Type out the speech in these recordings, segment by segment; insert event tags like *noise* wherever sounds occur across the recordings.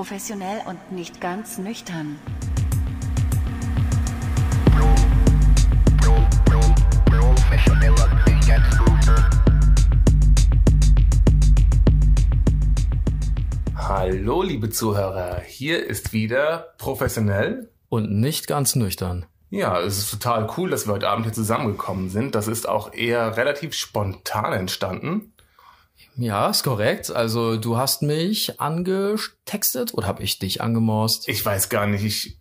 Professionell und nicht ganz nüchtern. Hallo, liebe Zuhörer. Hier ist wieder professionell und nicht ganz nüchtern. Ja, es ist total cool, dass wir heute Abend hier zusammengekommen sind. Das ist auch eher relativ spontan entstanden. Ja, ist korrekt. Also du hast mich angetextet oder habe ich dich angemorst? Ich weiß gar nicht. Ich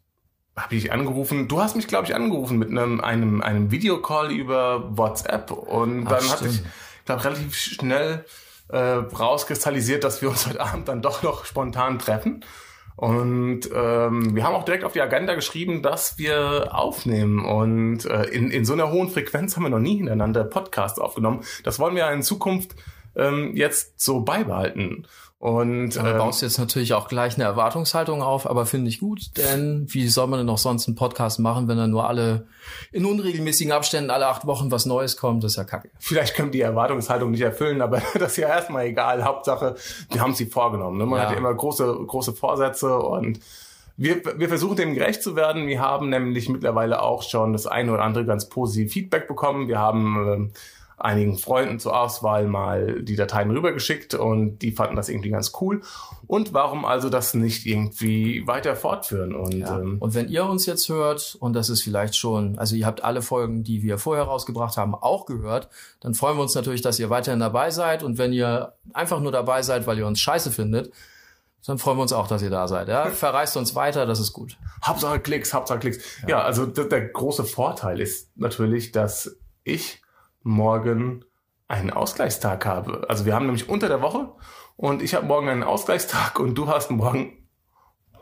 habe dich angerufen. Du hast mich, glaube ich, angerufen mit einem einem einem Videocall über WhatsApp und Ach, dann hatte ich, glaube relativ schnell äh, rauskristallisiert, dass wir uns *laughs* heute Abend dann doch noch spontan treffen. Und ähm, wir haben auch direkt auf die Agenda geschrieben, dass wir aufnehmen. Und äh, in, in so einer hohen Frequenz haben wir noch nie hintereinander Podcasts aufgenommen. Das wollen wir in Zukunft ähm, jetzt so beibehalten. Und ähm, baust jetzt natürlich auch gleich eine Erwartungshaltung auf, aber finde ich gut, denn wie soll man denn noch sonst einen Podcast machen, wenn dann nur alle in unregelmäßigen Abständen alle acht Wochen was Neues kommt? Das ist ja kacke. Vielleicht können die Erwartungshaltung nicht erfüllen, aber *laughs* das ist ja erstmal egal. Hauptsache, wir haben sie vorgenommen. Ne? Man ja. hat ja immer große, große Vorsätze und wir, wir versuchen dem gerecht zu werden. Wir haben nämlich mittlerweile auch schon das eine oder andere ganz positive Feedback bekommen. Wir haben äh, einigen Freunden zur Auswahl mal die Dateien rübergeschickt und die fanden das irgendwie ganz cool. Und warum also das nicht irgendwie weiter fortführen? Und, ja. ähm, und wenn ihr uns jetzt hört, und das ist vielleicht schon, also ihr habt alle Folgen, die wir vorher rausgebracht haben, auch gehört, dann freuen wir uns natürlich, dass ihr weiterhin dabei seid. Und wenn ihr einfach nur dabei seid, weil ihr uns scheiße findet, dann freuen wir uns auch, dass ihr da seid. Ja? *laughs* Verreist uns weiter, das ist gut. Hauptsache Klicks, Hauptsache Klicks. Ja, ja also der große Vorteil ist natürlich, dass ich morgen einen Ausgleichstag habe. Also wir haben nämlich unter der Woche und ich habe morgen einen Ausgleichstag und du hast morgen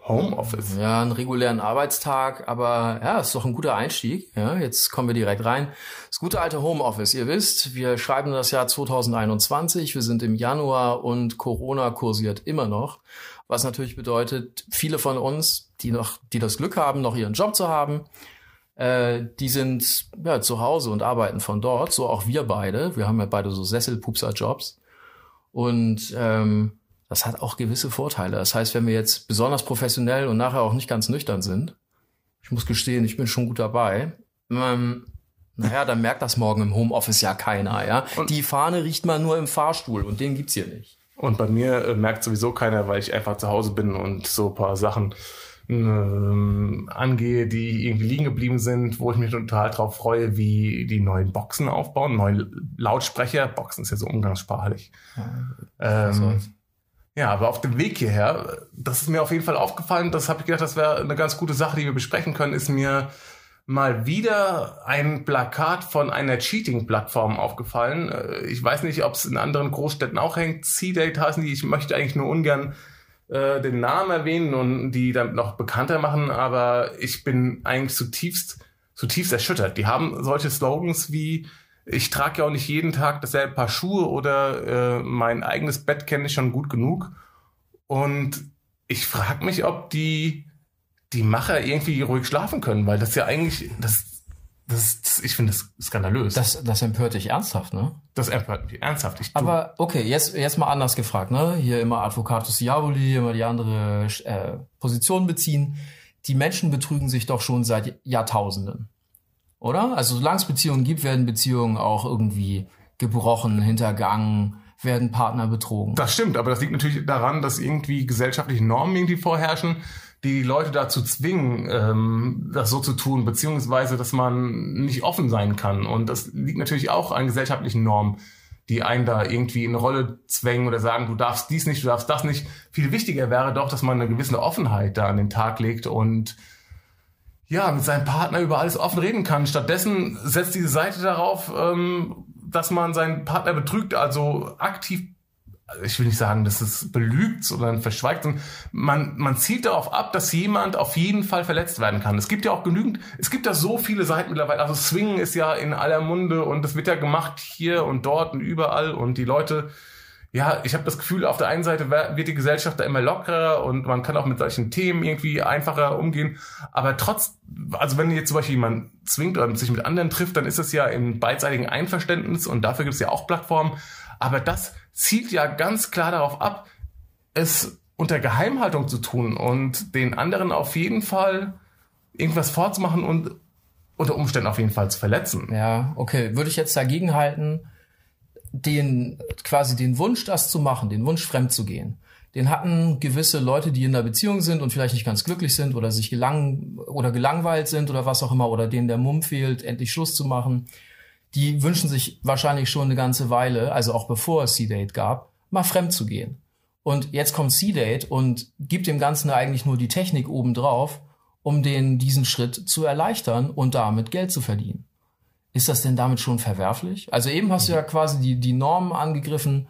Homeoffice. Ja, einen regulären Arbeitstag, aber ja, ist doch ein guter Einstieg. Ja, jetzt kommen wir direkt rein. Das gute alte Homeoffice. Ihr wisst, wir schreiben das Jahr 2021, wir sind im Januar und Corona kursiert immer noch. Was natürlich bedeutet, viele von uns, die noch, die das Glück haben, noch ihren Job zu haben, äh, die sind ja, zu Hause und arbeiten von dort, so auch wir beide. Wir haben ja beide so Sesselpupser-Jobs. Und ähm, das hat auch gewisse Vorteile. Das heißt, wenn wir jetzt besonders professionell und nachher auch nicht ganz nüchtern sind, ich muss gestehen, ich bin schon gut dabei, ähm, naja, dann merkt das morgen im Homeoffice ja keiner, ja. Und die Fahne riecht man nur im Fahrstuhl und den gibt's hier nicht. Und bei mir äh, merkt sowieso keiner, weil ich einfach zu Hause bin und so ein paar Sachen ähm, angehe, die irgendwie liegen geblieben sind, wo ich mich total drauf freue, wie die neuen Boxen aufbauen, neue Lautsprecher. Boxen ist ja so umgangssprachlich. Ja, ähm, ja, aber auf dem Weg hierher, das ist mir auf jeden Fall aufgefallen, das habe ich gedacht, das wäre eine ganz gute Sache, die wir besprechen können, ist mir mal wieder ein Plakat von einer Cheating-Plattform aufgefallen. Äh, ich weiß nicht, ob es in anderen Großstädten auch hängt. C-Date heißen die. Ich möchte eigentlich nur ungern äh, den Namen erwähnen und die dann noch bekannter machen, aber ich bin eigentlich zutiefst, zutiefst erschüttert. Die haben solche Slogans wie ich trage ja auch nicht jeden Tag dasselbe Paar Schuhe oder äh, mein eigenes Bett kenne ich schon gut genug. Und ich frage mich, ob die, die Macher irgendwie ruhig schlafen können, weil das ja eigentlich, das, das, das, ich finde das skandalös. Das, das empört dich ernsthaft, ne? Das empört mich ernsthaft. Ich, Aber okay, jetzt, jetzt mal anders gefragt, ne? Hier immer Advocatus Diaboli, immer die andere äh, Position beziehen. Die Menschen betrügen sich doch schon seit Jahrtausenden. Oder? Also solange es Beziehungen gibt, werden Beziehungen auch irgendwie gebrochen, hintergangen, werden Partner betrogen. Das stimmt, aber das liegt natürlich daran, dass irgendwie gesellschaftliche Normen irgendwie vorherrschen die Leute dazu zwingen, ähm, das so zu tun, beziehungsweise, dass man nicht offen sein kann. Und das liegt natürlich auch an gesellschaftlichen Normen, die einen da irgendwie in eine Rolle zwängen oder sagen, du darfst dies nicht, du darfst das nicht. Viel wichtiger wäre doch, dass man eine gewisse Offenheit da an den Tag legt und ja, mit seinem Partner über alles offen reden kann. Stattdessen setzt diese Seite darauf, ähm, dass man seinen Partner betrügt, also aktiv ich will nicht sagen, dass es belügt oder verschweigt, sondern man, man zielt darauf ab, dass jemand auf jeden Fall verletzt werden kann. Es gibt ja auch genügend, es gibt ja so viele Seiten mittlerweile. Also Swingen ist ja in aller Munde und das wird ja gemacht hier und dort und überall und die Leute, ja, ich habe das Gefühl, auf der einen Seite wird die Gesellschaft da immer lockerer und man kann auch mit solchen Themen irgendwie einfacher umgehen. Aber trotz, also wenn jetzt zum Beispiel jemand zwingt oder sich mit anderen trifft, dann ist es ja im beidseitigen Einverständnis und dafür gibt es ja auch Plattformen. Aber das zielt ja ganz klar darauf ab, es unter Geheimhaltung zu tun und den anderen auf jeden Fall irgendwas vorzumachen und unter Umständen auf jeden Fall zu verletzen. Ja, okay. Würde ich jetzt dagegen halten, den, quasi den Wunsch, das zu machen, den Wunsch, fremd zu gehen, den hatten gewisse Leute, die in einer Beziehung sind und vielleicht nicht ganz glücklich sind oder sich gelang oder gelangweilt sind oder was auch immer oder denen der Mumm fehlt, endlich Schluss zu machen. Die wünschen sich wahrscheinlich schon eine ganze Weile, also auch bevor es C-Date gab, mal fremd zu gehen. Und jetzt kommt C-Date und gibt dem Ganzen eigentlich nur die Technik obendrauf, um den diesen Schritt zu erleichtern und damit Geld zu verdienen. Ist das denn damit schon verwerflich? Also eben hast du ja quasi die, die Normen angegriffen,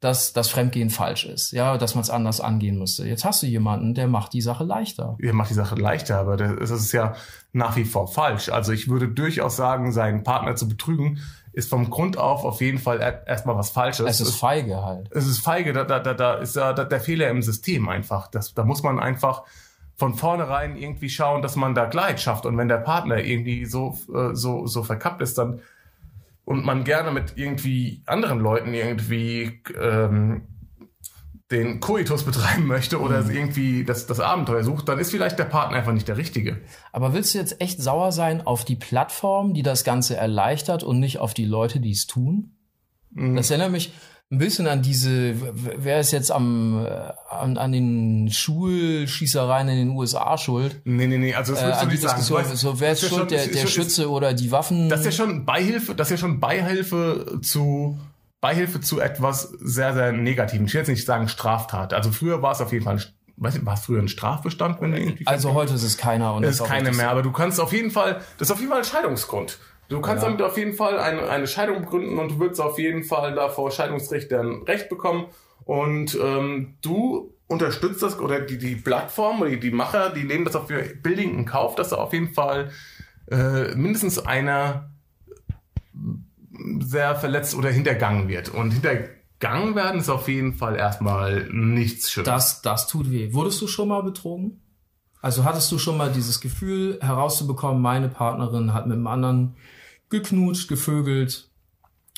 dass das Fremdgehen falsch ist, ja, dass man es anders angehen müsste. Jetzt hast du jemanden, der macht die Sache leichter. Der macht die Sache leichter, aber das ist ja nach wie vor falsch. Also ich würde durchaus sagen, seinen Partner zu betrügen, ist vom Grund auf auf jeden Fall erstmal was Falsches. Es ist feige halt. Es ist feige, da, da, da, da ist ja der Fehler im System einfach. Das, da muss man einfach von vornherein irgendwie schauen, dass man da Gleit schafft. Und wenn der Partner irgendwie so, äh, so, so verkappt ist, dann und man gerne mit irgendwie anderen Leuten irgendwie ähm, den Koitus betreiben möchte oder mhm. irgendwie das, das Abenteuer sucht, dann ist vielleicht der Partner einfach nicht der Richtige. Aber willst du jetzt echt sauer sein auf die Plattform, die das Ganze erleichtert und nicht auf die Leute, die es tun? Mhm. Das erinnert mich, ein bisschen an diese, wer ist jetzt am, äh, an, an den Schulschießereien in den USA schuld? Nee, nee, nee, also das würdest äh, du nicht sagen. Weißt, so, wer ist schuld, schon, der, der ist, Schütze ist, oder die Waffen? Das ist ja schon Beihilfe, das ist ja schon Beihilfe zu, Beihilfe zu etwas sehr, sehr Negativen. Ich will jetzt nicht sagen Straftat. Also früher war es auf jeden Fall ein weiß nicht, war es früher ein Strafbestand, wenn du irgendwie. Also heute ist es keiner und es ist keine mehr, aber du kannst auf jeden Fall, das ist auf jeden Fall ein Scheidungsgrund. Du kannst ja. damit auf jeden Fall eine, eine Scheidung begründen und du würdest auf jeden Fall da vor Scheidungsrichtern Recht bekommen. Und ähm, du unterstützt das oder die, die Plattform oder die, die Macher, die nehmen das auf ihr Building in Kauf, dass da auf jeden Fall äh, mindestens einer sehr verletzt oder hintergangen wird. Und hintergangen werden ist auf jeden Fall erstmal nichts Schönes. Das, das tut weh. Wurdest du schon mal betrogen? Also hattest du schon mal dieses Gefühl herauszubekommen, meine Partnerin hat mit einem anderen geknutscht, gevögelt,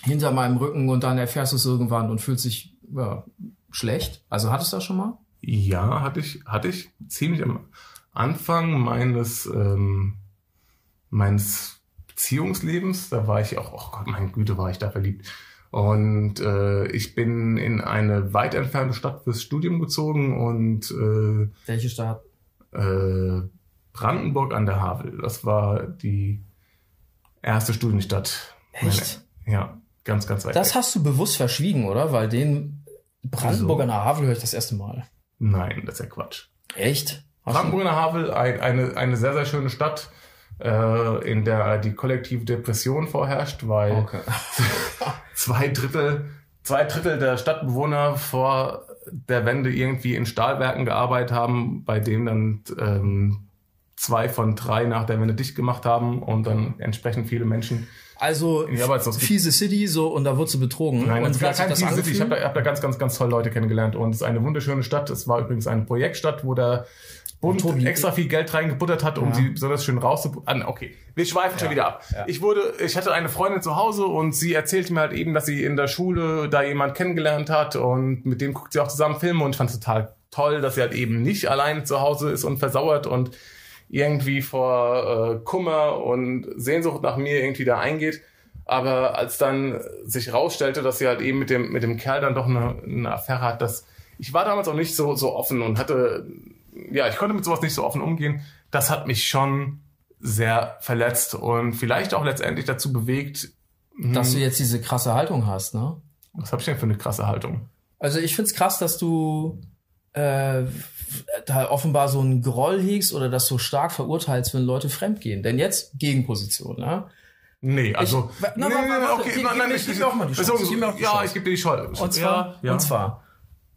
hinter meinem Rücken und dann erfährst du es irgendwann und fühlt sich ja, schlecht. Also hattest du das schon mal? Ja, hatte ich, hatte ich ziemlich am Anfang meines, ähm, meines Beziehungslebens. Da war ich auch, oh Gott, meine Güte, war ich da verliebt. Und äh, ich bin in eine weit entfernte Stadt fürs Studium gezogen und äh, welche Stadt? Äh, Brandenburg an der Havel. Das war die erste Studienstadt. Echt? Meine, ja, ganz, ganz weit. Das weg. hast du bewusst verschwiegen, oder? Weil den Brandenburg an der Havel höre ich das erste Mal. Nein, das ist ja Quatsch. Echt? Hast Brandenburg Havel, ein, eine, eine sehr, sehr schöne Stadt, äh, in der die kollektive Depression vorherrscht, weil okay. *laughs* zwei Drittel, zwei Drittel der Stadtbewohner vor der Wende irgendwie in Stahlwerken gearbeitet haben, bei denen dann ähm, zwei von drei nach der Wende dicht gemacht haben und dann entsprechend viele Menschen also fiese City so und da wurdest du betrogen. Nein, und das ist gar keine fiese City. Ich habe da, hab da ganz, ganz, ganz tolle Leute kennengelernt und es ist eine wunderschöne Stadt. Es war übrigens eine Projektstadt, wo der Bund Tobi, extra viel Geld reingebuttert hat, um ja. sie besonders schön rauszubuttern. Okay, wir schweifen ja. schon wieder ab. Ja. Ich wurde, ich hatte eine Freundin zu Hause und sie erzählte mir halt eben, dass sie in der Schule da jemand kennengelernt hat und mit dem guckt sie auch zusammen Filme und ich fand es total toll, dass sie halt eben nicht alleine zu Hause ist und versauert und irgendwie vor äh, Kummer und Sehnsucht nach mir irgendwie da eingeht. Aber als dann sich rausstellte, dass sie halt eben mit dem, mit dem Kerl dann doch eine, eine Affäre hat, dass ich war damals auch nicht so, so offen und hatte, ja, ich konnte mit sowas nicht so offen umgehen. Das hat mich schon sehr verletzt und vielleicht auch letztendlich dazu bewegt, dass hm, du jetzt diese krasse Haltung hast, ne? Was habe ich denn für eine krasse Haltung? Also ich find's krass, dass du äh, da offenbar so einen Groll hegst oder das so stark verurteilst, wenn Leute fremdgehen. Denn jetzt Gegenposition, ne? Nee, also. Ich, na, nee, nee, okay, gib, nein, nein, ich, gib mir auch mal die Chance. Also, auch die ja, Chance. ich gebe dir die Chance. Und zwar, ja, ja. und zwar,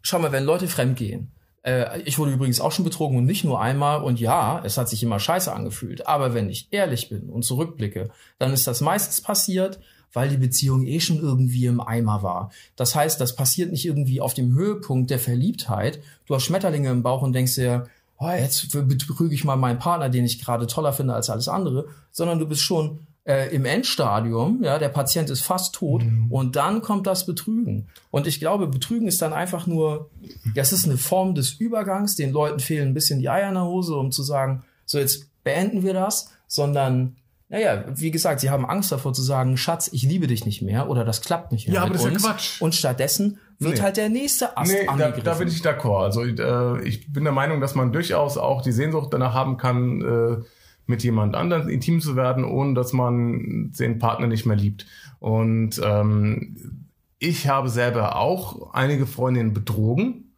schau mal, wenn Leute fremdgehen, äh, ich wurde übrigens auch schon betrogen und nicht nur einmal und ja, es hat sich immer scheiße angefühlt. Aber wenn ich ehrlich bin und zurückblicke, dann ist das meistens passiert, weil die Beziehung eh schon irgendwie im Eimer war. Das heißt, das passiert nicht irgendwie auf dem Höhepunkt der Verliebtheit. Du hast Schmetterlinge im Bauch und denkst dir, oh, jetzt betrüge ich mal meinen Partner, den ich gerade toller finde als alles andere, sondern du bist schon äh, im Endstadium, ja, der Patient ist fast tot Mhm. und dann kommt das Betrügen. Und ich glaube, Betrügen ist dann einfach nur, das ist eine Form des Übergangs, den Leuten fehlen ein bisschen die Eier in der Hose, um zu sagen, so jetzt beenden wir das, sondern naja, wie gesagt, sie haben Angst davor zu sagen, Schatz, ich liebe dich nicht mehr oder das klappt nicht mehr Ja, aber das ist ja uns. Quatsch. Und stattdessen wird Nee. halt der nächste Ast Nee, da, angegriffen. da bin ich d'accord. Also äh, ich bin der Meinung, dass man durchaus auch die Sehnsucht danach haben kann, äh, mit jemand anderem intim zu werden, ohne dass man den Partner nicht mehr liebt. Und ähm, ich habe selber auch einige Freundinnen betrogen.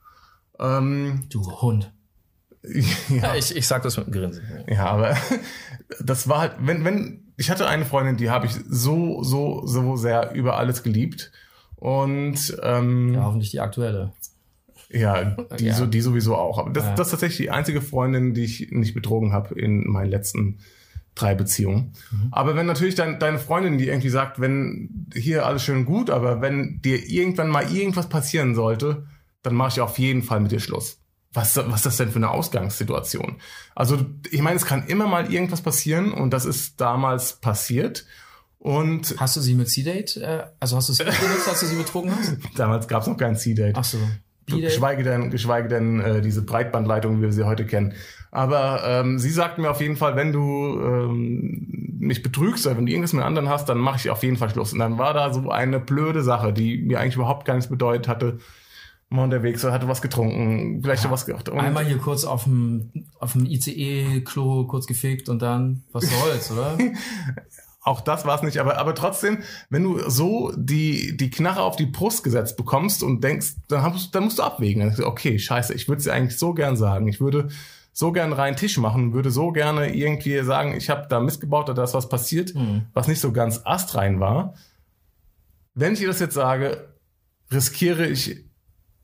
Ähm, du Hund. Ja, ich, ich sag das mit einem Grinsen. ja, aber *laughs* das war halt, wenn, wenn, ich hatte eine Freundin, die habe ich so, so, so sehr über alles geliebt. Und ähm, Ja, hoffentlich die aktuelle. Ja, *laughs* die, Ja. So, die sowieso auch. Aber das, Ja. das ist tatsächlich die einzige Freundin, die ich nicht betrogen habe in meinen letzten drei Beziehungen. Mhm. Aber wenn natürlich dein, deine Freundin, die irgendwie sagt, wenn hier alles schön gut, aber wenn dir irgendwann mal irgendwas passieren sollte, dann mache ich auf jeden Fall mit dir Schluss. Was, was ist das denn für eine Ausgangssituation? Also ich meine, es kann immer mal irgendwas passieren und das ist damals passiert. Und Hast du sie mit C-Date, äh, also hast du sie benutzt, als du sie betrogen hast? *laughs* damals gab es noch kein C-Date. Ach so. Geschweige denn, geschweige denn äh, diese Breitbandleitung, wie wir sie heute kennen. Aber ähm, sie sagt mir auf jeden Fall, wenn du ähm, mich betrügst oder wenn du irgendwas mit anderen hast, dann mache ich auf jeden Fall Schluss. Und dann war da so eine blöde Sache, die mir eigentlich überhaupt gar nichts bedeutet hatte. Mal unterwegs, oder hatte was getrunken, vielleicht noch was. Und Einmal hier kurz auf dem, auf dem ICE-Klo kurz gefegt und dann, was soll's, oder? *laughs* auch das war es nicht, aber, aber trotzdem, wenn du so die, die Knarre auf die Brust gesetzt bekommst und denkst, dann, hast, dann musst du abwägen. Dann okay, scheiße, ich würde es dir eigentlich so gern sagen. Ich würde so gern reinen Tisch machen, würde so gerne irgendwie sagen, ich habe da missgebaut oder da ist was passiert, was nicht so ganz astrein war. Wenn ich dir das jetzt sage, riskiere ich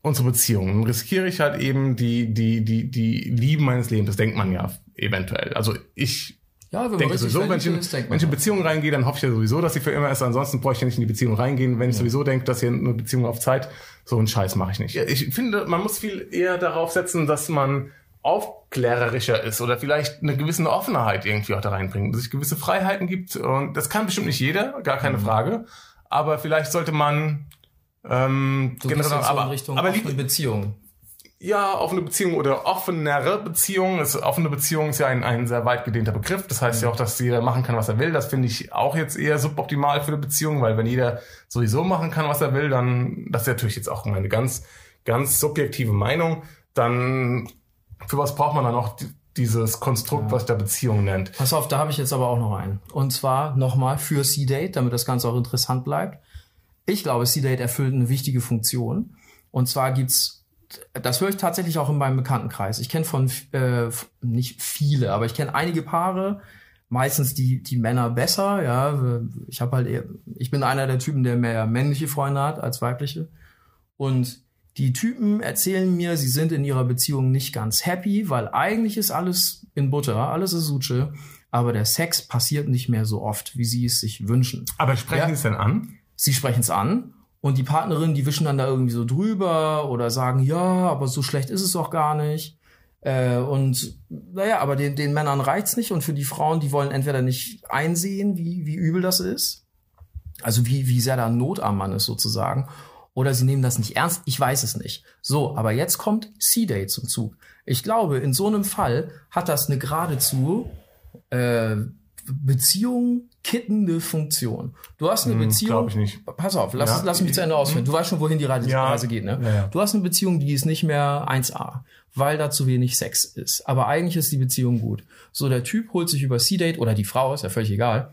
unsere Beziehung, dann riskiere ich halt eben die, die, die, die Lieben meines Lebens. Das denkt man ja eventuell. Also ich Ja, wenn man denke sowieso, wenn ich, in, ist, denkt wenn ich in man. Beziehung reingehe, dann hoffe ich ja sowieso, dass sie für immer ist. Ansonsten bräuchte ich ja nicht in die Beziehung reingehen. Wenn ich sowieso denke, dass hier eine Beziehung auf Zeit, so einen Scheiß mache ich nicht. Ich finde, man muss viel eher darauf setzen, dass man aufklärerischer ist oder vielleicht eine gewisse Offenheit irgendwie auch da reinbringt, dass sich gewisse Freiheiten gibt. Und das kann bestimmt nicht jeder, gar keine Mhm. Frage. Aber vielleicht sollte man ähm, Du jetzt so in Richtung aber offene Beziehung. ja, offene Beziehung oder offenere Beziehung. Das, offene Beziehung ist ja ein, ein sehr weit gedehnter Begriff. Das heißt ja auch, dass jeder machen kann, was er will. Das finde ich auch jetzt eher suboptimal für eine Beziehung, weil wenn jeder sowieso machen kann, was er will, dann, das ist natürlich jetzt auch meine ganz, ganz subjektive Meinung, dann für was braucht man dann noch die, dieses Konstrukt, was der Beziehung nennt? Pass auf, da habe ich jetzt aber auch noch einen. Und zwar nochmal für C-Date, damit das Ganze auch interessant bleibt. Ich glaube, C-Date erfüllt eine wichtige Funktion. Und zwar gibt's, das höre ich tatsächlich auch in meinem Bekanntenkreis. Ich kenne von, äh, nicht viele, aber ich kenne einige Paare, meistens die, die Männer besser, ja. Ich habe halt eher, ich bin einer der Typen, der mehr männliche Freunde hat als weibliche. Und die Typen erzählen mir, sie sind in ihrer Beziehung nicht ganz happy, weil eigentlich ist alles in Butter, alles ist Suche, aber der Sex passiert nicht mehr so oft, wie sie es sich wünschen. Aber sprechen Ja. Sie es denn an? Sie sprechen es an und die Partnerin, die wischen dann da irgendwie so drüber oder sagen, ja, aber so schlecht ist es doch gar nicht. Äh, und naja, aber den, den Männern reicht's nicht und für die Frauen, die wollen entweder nicht einsehen, wie, wie übel das ist, also wie, wie sehr da Not am Mann ist sozusagen, oder sie nehmen das nicht ernst, ich weiß es nicht. So, aber jetzt kommt C-Date zum Zug. Ich glaube, in so einem Fall hat das eine geradezu äh, Beziehung kittende Funktion. Du hast eine Beziehung. glaub ich nicht. Pass auf, lass, Ja. lass mich zu Ende ausführen. Du weißt schon, wohin die Reise, Ja. Reise geht, ne? Ja, ja. Du hast eine Beziehung, die ist nicht mehr 1A, weil da zu wenig Sex ist. Aber eigentlich ist die Beziehung gut. So, der Typ holt sich über C-Date oder die Frau, ist ja völlig egal,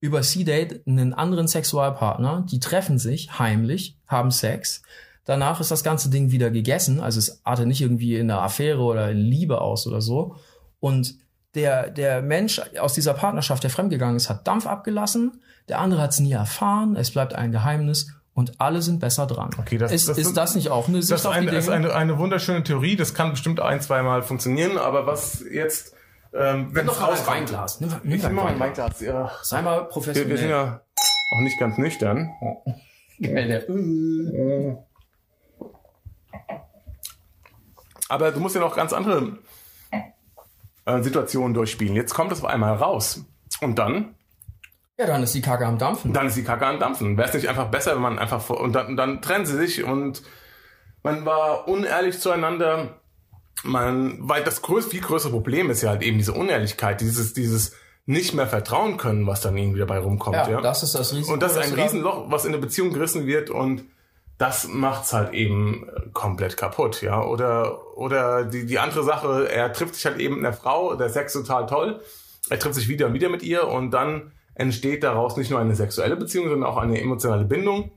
über C-Date einen anderen Sexualpartner, die treffen sich heimlich, haben Sex. Danach ist das ganze Ding wieder gegessen, also es artet nicht irgendwie in einer Affäre oder in Liebe aus oder so. Und der, der Mensch aus dieser Partnerschaft, der fremdgegangen ist, hat Dampf abgelassen, der andere hat es nie erfahren, es bleibt ein Geheimnis und alle sind besser dran. Okay, das- ist, das ist das nicht auch eine Sicht Das ist, auf die eine, Dinge? ist eine, eine wunderschöne Theorie. Das kann bestimmt ein, zweimal funktionieren. Aber was jetzt, ähm, wenn mal das rauskommt- Weinglas. Nimm, nimm Ich dein nehme mal ein Weinglas. Ja. Sei mal Wir, wir sind professionell. ja auch nicht ganz nüchtern. *laughs* Aber du musst ja noch ganz andere äh, Situationen durchspielen. Jetzt kommt es auf einmal raus. Und dann Ja, dann ist die Kacke am Dampfen. Dann ist die Kacke am Dampfen. Wäre es nicht einfach besser, wenn man einfach vor, und dann, dann trennen sie sich und man war unehrlich zueinander. Man, weil das größ, viel größere Problem ist ja halt eben diese Unehrlichkeit, dieses, dieses nicht mehr vertrauen können, was dann irgendwie dabei rumkommt. Ja, ja? das ist das Risiko. Und das ist ein Riesenloch, was in der Beziehung gerissen wird und das macht's halt eben komplett kaputt, ja. Oder, oder die, die andere Sache, er trifft sich halt eben mit einer Frau, der Sex total toll. Er trifft sich wieder und wieder mit ihr und dann entsteht daraus nicht nur eine sexuelle Beziehung, sondern auch eine emotionale Bindung.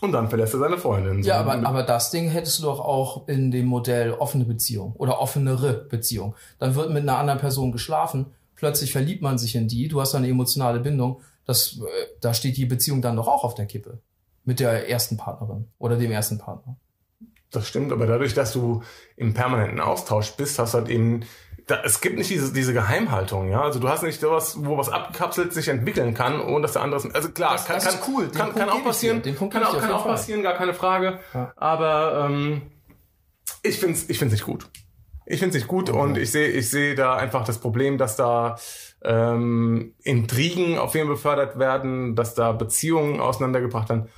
Und dann verlässt er seine Freundin. Ja, aber, aber das Ding hättest du doch auch in dem Modell offene Beziehung oder offenere Beziehung. Dann wird mit einer anderen Person geschlafen, plötzlich verliebt man sich in die, du hast eine emotionale Bindung, das, äh, da steht die Beziehung dann doch auch auf der Kippe. Mit der ersten Partnerin oder dem ersten Partner. Das stimmt, aber dadurch, dass du im permanenten Austausch bist, hast du halt eben da, es gibt nicht diese, diese Geheimhaltung, ja. Also du hast nicht sowas, wo was abgekapselt sich entwickeln kann, ohne dass der andere Also klar, das, kann, das kann, cool. kann, kann auch passieren. Kann auch, kann auch passieren, gar keine Frage. Ja. Aber ähm, ich find's, ich find's nicht gut. Ich find's nicht gut okay. und ich sehe, ich sehe da einfach das Problem, dass da ähm, Intrigen auf jeden befördert werden, dass da Beziehungen auseinandergebracht werden.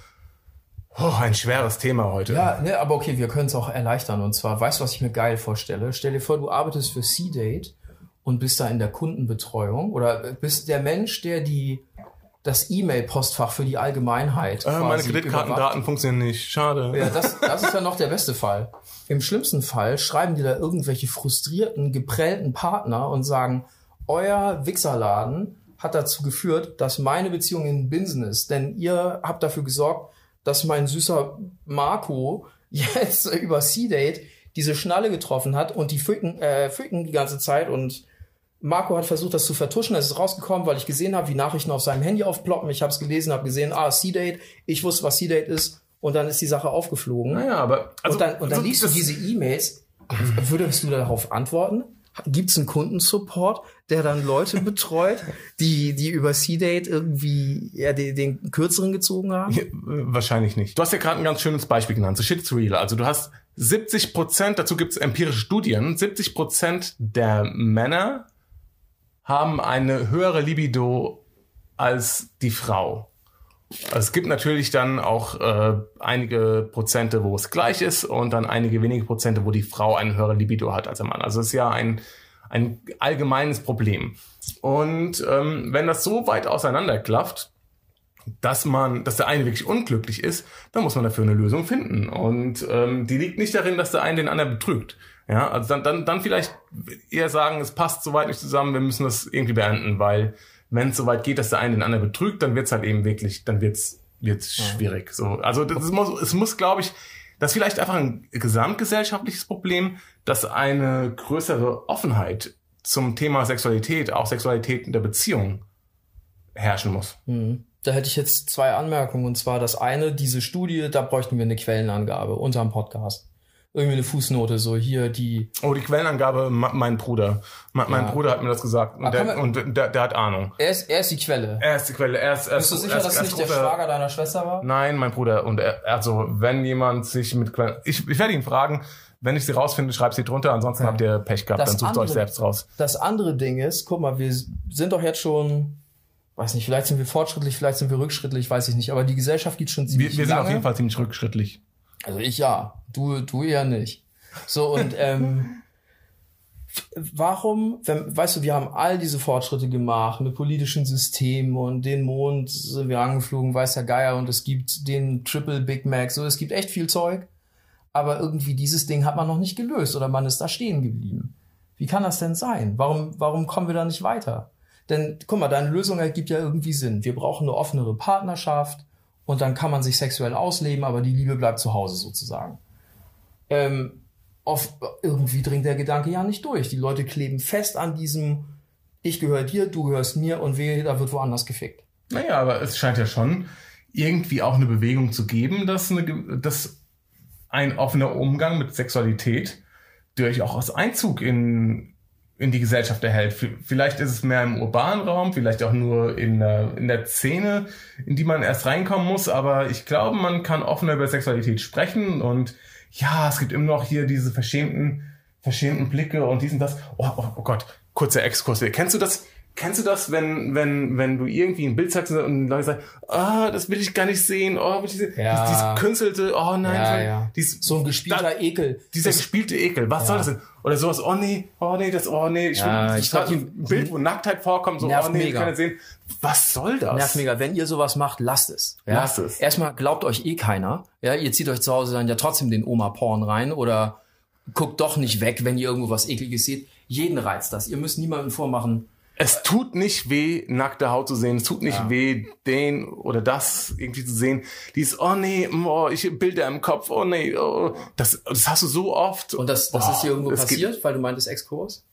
Oh, ein schweres Thema heute. Ja, ne, aber okay, wir können es auch erleichtern. Und zwar, weißt du, was ich mir geil vorstelle? Stell dir vor, du arbeitest für C-Date und bist da in der Kundenbetreuung oder bist der Mensch, der die das E-Mail-Postfach für die Allgemeinheit. Äh, meine Kreditkartendaten funktionieren nicht. Schade. Ja, das, das ist ja noch der beste Fall. Im schlimmsten Fall schreiben die da irgendwelche frustrierten, geprellten Partner und sagen, euer Wichserladen hat dazu geführt, dass meine Beziehung in Business, denn ihr habt dafür gesorgt, dass mein süßer Marco jetzt *laughs* über C-Date diese Schnalle getroffen hat und die ficken, äh, ficken die ganze Zeit und Marco hat versucht, das zu vertuschen. Es ist rausgekommen, weil ich gesehen habe, wie Nachrichten auf seinem Handy aufploppen. Ich habe es gelesen, habe gesehen, ah, C-Date. Ich wusste, was C-Date ist. Und dann ist die Sache aufgeflogen. Naja, aber... Also, und dann, und dann also, liest du diese E-Mails. Würdest du darauf antworten? Gibt es einen Kundensupport, der dann Leute betreut, *laughs* die, die über C-Date irgendwie ja, den, den kürzeren gezogen haben? Ja, wahrscheinlich nicht. Du hast ja gerade ein ganz schönes Beispiel genannt, so Shit's Real. Also du hast 70 Prozent, dazu gibt es empirische Studien, 70 Prozent der Männer haben eine höhere Libido als die Frau. Also es gibt natürlich dann auch äh, einige Prozente, wo es gleich ist und dann einige wenige Prozente, wo die Frau eine höhere Libido hat als der Mann. Also es ist ja ein, ein allgemeines Problem. Und ähm, wenn das so weit auseinanderklafft, dass man, dass der eine wirklich unglücklich ist, dann muss man dafür eine Lösung finden. Und ähm, die liegt nicht darin, dass der eine den anderen betrügt. Ja, also dann, dann, dann vielleicht eher sagen, es passt soweit nicht zusammen, wir müssen das irgendwie beenden, weil wenn es soweit geht, dass der eine den anderen betrügt, dann wird's halt eben wirklich, dann wird's wird's ja. schwierig. So, also das muss, es muss, glaube ich, das ist vielleicht einfach ein gesamtgesellschaftliches Problem, dass eine größere Offenheit zum Thema Sexualität, auch Sexualität in der Beziehung herrschen muss. Mhm. Da hätte ich jetzt zwei Anmerkungen. Und zwar das eine, diese Studie, da bräuchten wir eine Quellenangabe unterm Podcast irgendwie eine Fußnote, so hier die. Oh, die Quellenangabe, mein Bruder. mein ja. Bruder hat mir das gesagt und, der, und der, der, hat Ahnung. Er ist, er ist die Quelle. Er ist die Quelle. Er ist, er Bist du sicher, dass es nicht der Schwager deiner Schwester war? Nein, mein Bruder. Und er, also, wenn jemand sich mit Quellen, ich, ich werde ihn fragen, wenn ich sie rausfinde, schreibt sie drunter, ansonsten okay. habt ihr Pech gehabt, das dann sucht andere, euch selbst raus. Das andere Ding ist, guck mal, wir sind doch jetzt schon, weiß nicht, vielleicht sind wir fortschrittlich, vielleicht sind wir rückschrittlich, weiß ich nicht, aber die Gesellschaft geht schon ziemlich Wir, wir sind auf jeden Fall ziemlich rückschrittlich. Also ich ja, du, du eher nicht. So und *laughs* ähm, warum, wenn, weißt du, wir haben all diese Fortschritte gemacht mit politischen Systemen und den Mond sind wir angeflogen, weiß der Geier und es gibt den Triple Big Mac, so es gibt echt viel Zeug, aber irgendwie dieses Ding hat man noch nicht gelöst oder man ist da stehen geblieben. Wie kann das denn sein? Warum, warum kommen wir da nicht weiter? Denn guck mal, deine Lösung ergibt ja irgendwie Sinn. Wir brauchen eine offenere Partnerschaft und dann kann man sich sexuell ausleben, aber die Liebe bleibt zu Hause sozusagen. Ähm, oft irgendwie dringt der Gedanke ja nicht durch. Die Leute kleben fest an diesem, ich gehöre dir, du gehörst mir und wehe, da wird woanders gefickt. Naja, aber es scheint ja schon irgendwie auch eine Bewegung zu geben, dass, eine, dass ein offener Umgang mit Sexualität durchaus Einzug in, in die Gesellschaft erhält. Vielleicht ist es mehr im urbanen Raum, vielleicht auch nur in der, in der Szene, in die man erst reinkommen muss, aber ich glaube, man kann offener über Sexualität sprechen und ja, es gibt immer noch hier diese verschämten, verschämten Blicke und diesen das. Oh, oh, oh Gott, kurzer Exkurs. Kennst du das? Kennst du das, wenn, wenn, wenn du irgendwie ein Bild zeigst und Leute sagen, ah, das will ich gar nicht sehen, oh, will ich sehen. Ja. Dieses, dieses künstelte, oh nein, Ja, so- ja. Dies, So ein gespielter da- Ekel. dieser Das- gespielte Ekel, was soll das denn? Oder sowas, oh nee, oh nee, das, oh nee, ich, Ja, will, ich ich glaub, ein Bild, wo Nacktheit vorkommt, so, oh nee, ich mega. kann nicht sehen. Was soll das? Nervt mega. Wenn ihr sowas macht, lasst es. Ja? Lasst es. Erstmal glaubt euch eh keiner. Ja, ihr zieht euch zu Hause dann ja trotzdem den Oma-Porn rein oder guckt doch nicht weg, wenn ihr irgendwo was Ekliges seht. Jeden reizt das. Ihr müsst niemandem vormachen. Es tut nicht weh, nackte Haut zu sehen. Es tut nicht weh, den oder das irgendwie zu sehen. Dies, oh nee, oh, ich Bilder im Kopf, oh nee, oh. Das, das hast du so oft. Und das, das Oh, ist dir irgendwo es passiert, weil du meintest Exkurs?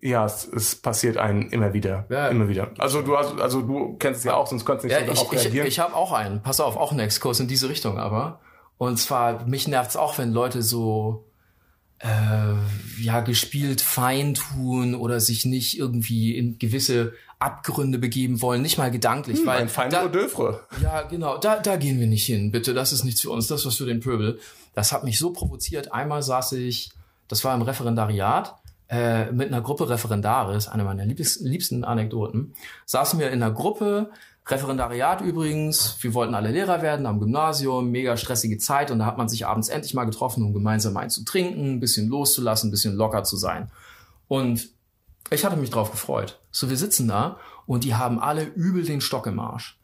Ja, es, es passiert einem immer wieder. Ja. Immer wieder. Also du hast, also du kennst es ja auch, sonst könntest du nicht Ja, so ich, darauf ich, reagieren. ich habe auch einen. Pass auf, auch einen Exkurs in diese Richtung aber. Und zwar, mich nervt's auch, wenn Leute so äh, ja gespielt fein tun oder sich nicht irgendwie in gewisse Abgründe begeben wollen, nicht mal gedanklich, weil Ein feiner da, ja genau, da da gehen wir nicht hin, bitte, das ist nichts für uns, das ist was für den Pöbel. Das hat mich so provoziert. Einmal saß ich, das war im Referendariat äh, mit einer Gruppe Referendare, ist eine meiner liebs- liebsten Anekdoten. Saßen wir in einer Gruppe, Referendariat übrigens, wir wollten alle Lehrer werden am Gymnasium, mega stressige Zeit und da hat man sich abends endlich mal getroffen, um gemeinsam einen zu trinken, ein bisschen loszulassen, ein bisschen locker zu sein. Und ich hatte mich drauf gefreut. So, wir sitzen da und die haben alle übel den Stock im Arsch.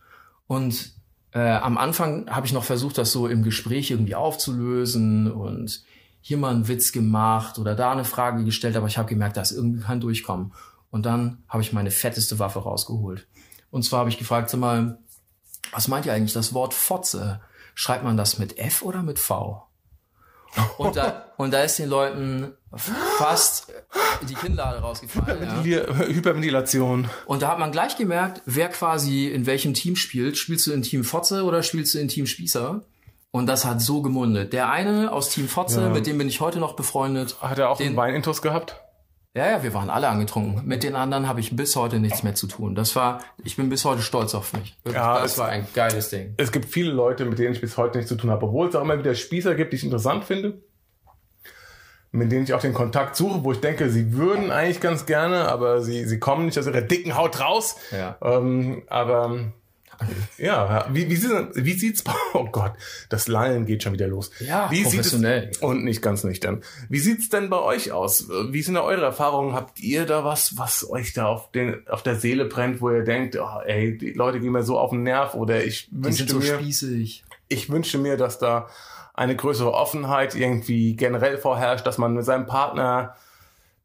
Und äh, am Anfang habe ich noch versucht, das so im Gespräch irgendwie aufzulösen und hier mal einen Witz gemacht oder da eine Frage gestellt, aber ich habe gemerkt, da ist irgendwie kein Durchkommen. Und dann habe ich meine fetteste Waffe rausgeholt. Und zwar habe ich gefragt, sag mal, was meint ihr eigentlich das Wort Fotze? Schreibt man das mit F oder mit V? Und da, und da ist den Leuten fast die Kinnlade rausgefallen. Ja. Hier, Hyperventilation. Und da hat man gleich gemerkt, wer quasi in welchem Team spielt. Spielst du in Team Fotze oder spielst du in Team Spießer? Und das hat so gemundet. Der eine aus Team Fotze, Ja. mit dem bin ich heute noch befreundet. Hat er auch Den- einen Weinintus gehabt? Ja, ja, wir waren alle angetrunken. Mit den anderen habe ich bis heute nichts mehr zu tun. Das war, ich bin bis heute stolz auf mich. Wirklich, Ja, das es- war ein geiles Ding. Es gibt viele Leute, mit denen ich bis heute nichts zu tun habe, obwohl es auch immer wieder Spießer gibt, die ich interessant finde. Mit denen ich auch den Kontakt suche, wo ich denke, sie würden eigentlich ganz gerne, aber sie, sie kommen nicht aus ihrer dicken Haut raus. Ja. Ähm, aber ja, wie, wie, sieht- wie sieht's bei, oh Gott, das Lallen geht schon wieder los. Ja, wie professionell. Es, und nicht ganz nüchtern. Wie sieht's denn bei euch aus? Wie sind da eure Erfahrungen? Habt ihr da was, was euch da auf, den, auf der Seele brennt, wo ihr denkt, oh, ey, die Leute gehen mir so auf den Nerv oder ich wünschte so mir, spießig. ich wünsche mir, dass da eine größere Offenheit irgendwie generell vorherrscht, dass man mit seinem Partner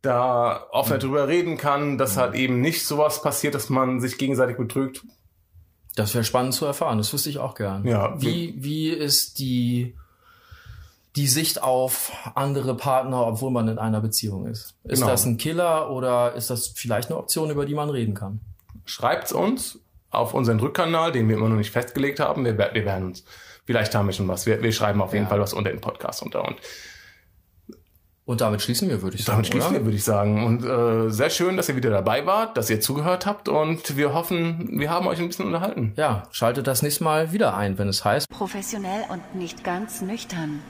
da offener Mhm. drüber reden kann, dass halt eben nicht sowas passiert, dass man sich gegenseitig betrügt. Das wäre spannend zu erfahren. Das wüsste ich auch gern. Ja. Wie, wie ist die, die Sicht auf andere Partner, obwohl man in einer Beziehung ist? Ist Genau. das ein Killer oder ist das vielleicht eine Option, über die man reden kann? Schreibt's uns auf unseren Rückkanal, den wir immer noch nicht festgelegt haben. Wir, wir werden uns, vielleicht haben wir schon was. Wir, wir schreiben auf jeden Ja. Fall was unter den Podcast unter. Und Und damit schließen wir, würde ich sagen. damit schließen oder? wir, würde ich sagen. Und äh, sehr schön, dass ihr wieder dabei wart, dass ihr zugehört habt und wir hoffen, wir haben euch ein bisschen unterhalten. Ja, schaltet das nächste Mal wieder ein, wenn es heißt. Professionell und nicht ganz nüchtern.